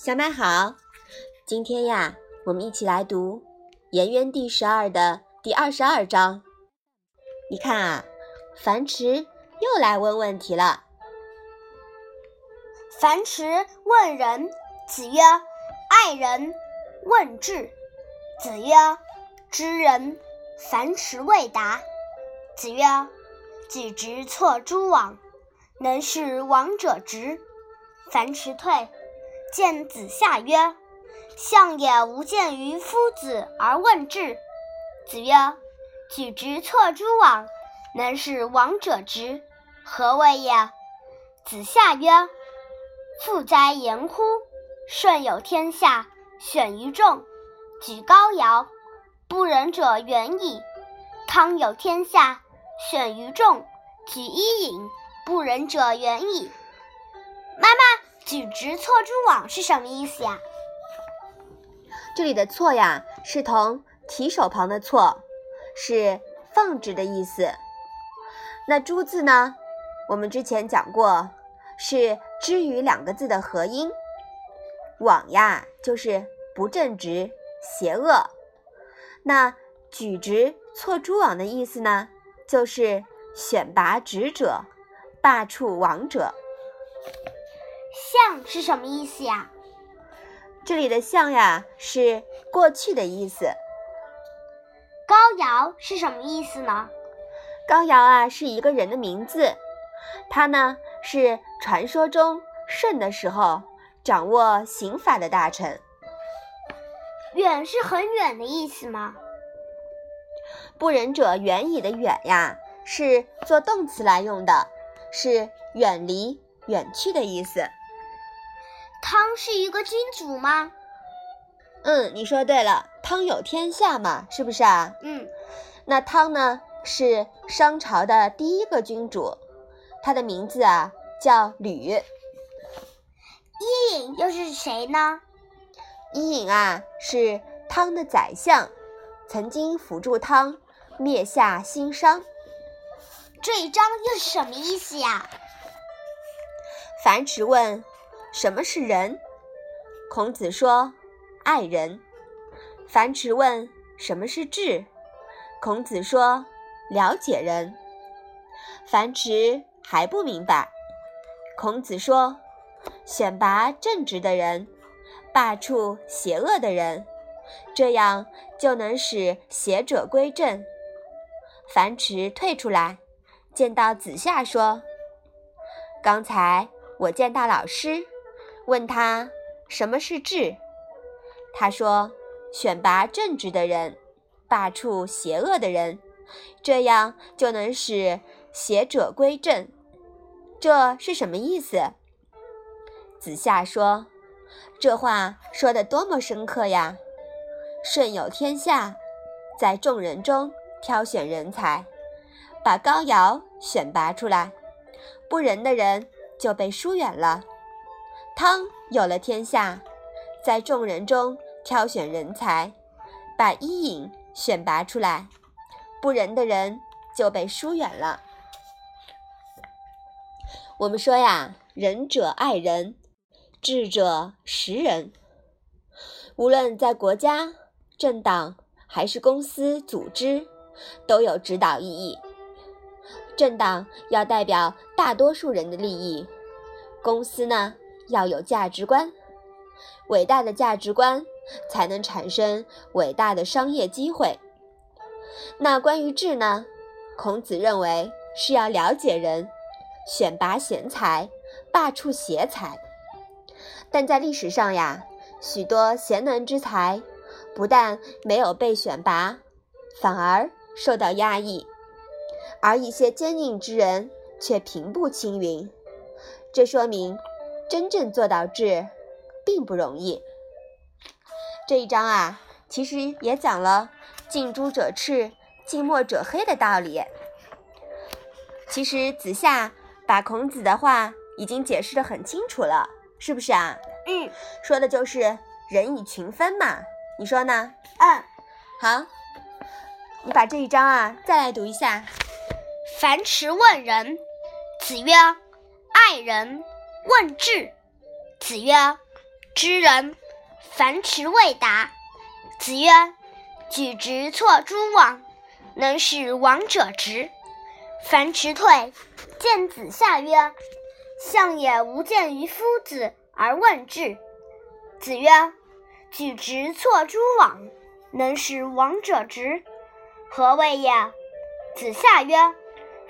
小麦好，今天呀，我们一起来读《颜渊》第十二的第二十二章。你看啊，樊迟又来问问题了。樊迟问仁，子曰：“爱人。”问智，子曰：“知人。”樊迟未答。子曰：“举直错诸枉，能使枉者直。”樊迟退。见子夏曰：“相也无见于夫子而问智。”子曰：“举直错诸枉，能使枉者直，何谓也？”子夏曰：“富哉言乎！舜有天下，选于众，举高尧，不仁者远矣。汤有天下，选于众，举伊尹，不仁者远矣。”妈妈。举直错诸枉是什么意思呀？这里的“错”呀，是同提手旁的“错”，是放置的意思。那“诸”字呢？我们之前讲过，是“之”与两个字的合音。枉呀，就是不正直、邪恶。那“举直错诸枉”的意思呢，就是选拔直者，罢黜枉者。相是什么意思呀？这里的象呀是过去的意思。高尧是什么意思呢？高尧啊是一个人的名字，他呢是传说中舜的时候掌握刑法的大臣。远是很远的意思吗？不仁者远矣的远呀是做动词来用的，是远离、远去的意思。汤是一个君主吗？嗯，你说对了，汤有天下嘛，是不是啊？嗯，那汤呢是商朝的第一个君主，他的名字啊叫吕。伊尹又是谁呢？伊尹啊是汤的宰相，曾经辅助汤灭下新商。这一章又是什么意思呀？樊迟问。什么是仁？孔子说：“爱人。”樊迟问：“什么是智？”孔子说：“了解人。”樊迟还不明白。孔子说：“选拔正直的人，罢黜邪恶的人，这样就能使邪者归正。”樊迟退出来，见到子夏说：“刚才我见到老师。”问他什么是智？他说：“选拔正直的人，罢黜邪恶的人，这样就能使邪者归正。”这是什么意思？子夏说：“这话说的多么深刻呀！舜有天下，在众人中挑选人才，把高尧选拔出来，不仁的人就被疏远了。”汤有了天下，在众人中挑选人才，把伊尹选拔出来，不仁的人就被疏远了。我们说呀，仁者爱人，智者识人。无论在国家、政党还是公司、组织，都有指导意义。政党要代表大多数人的利益，公司呢？要有价值观，伟大的价值观才能产生伟大的商业机会。那关于智呢？孔子认为是要了解人，选拔贤才，罢黜邪才。但在历史上呀，许多贤能之才不但没有被选拔，反而受到压抑，而一些坚硬之人却平步青云。这说明。真正做到智，并不容易。这一章啊，其实也讲了“近朱者赤，近墨者黑”的道理。其实子夏把孔子的话已经解释的很清楚了，是不是啊？嗯，说的就是人以群分嘛。你说呢？嗯，好，你把这一章啊再来读一下。樊迟问仁，子曰：“爱人。”问智，子曰：“知人，樊迟未答。子曰：“举直错诸枉，能使枉者直。”樊迟退，见子夏曰：“相也无见于夫子而问智。”子曰：“举直错诸枉，能使枉者直，何谓也？”子夏曰：“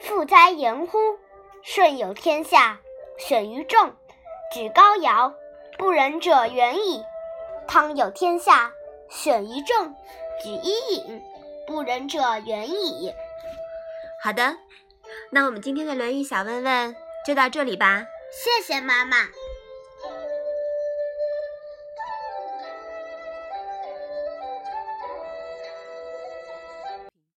富哉言乎！舜有天下，选于众，举高尧，不仁者远矣。汤有天下，选于众，举伊尹，不仁者远矣。”好的，那我们今天的《论语》小问问就到这里吧。谢谢妈妈。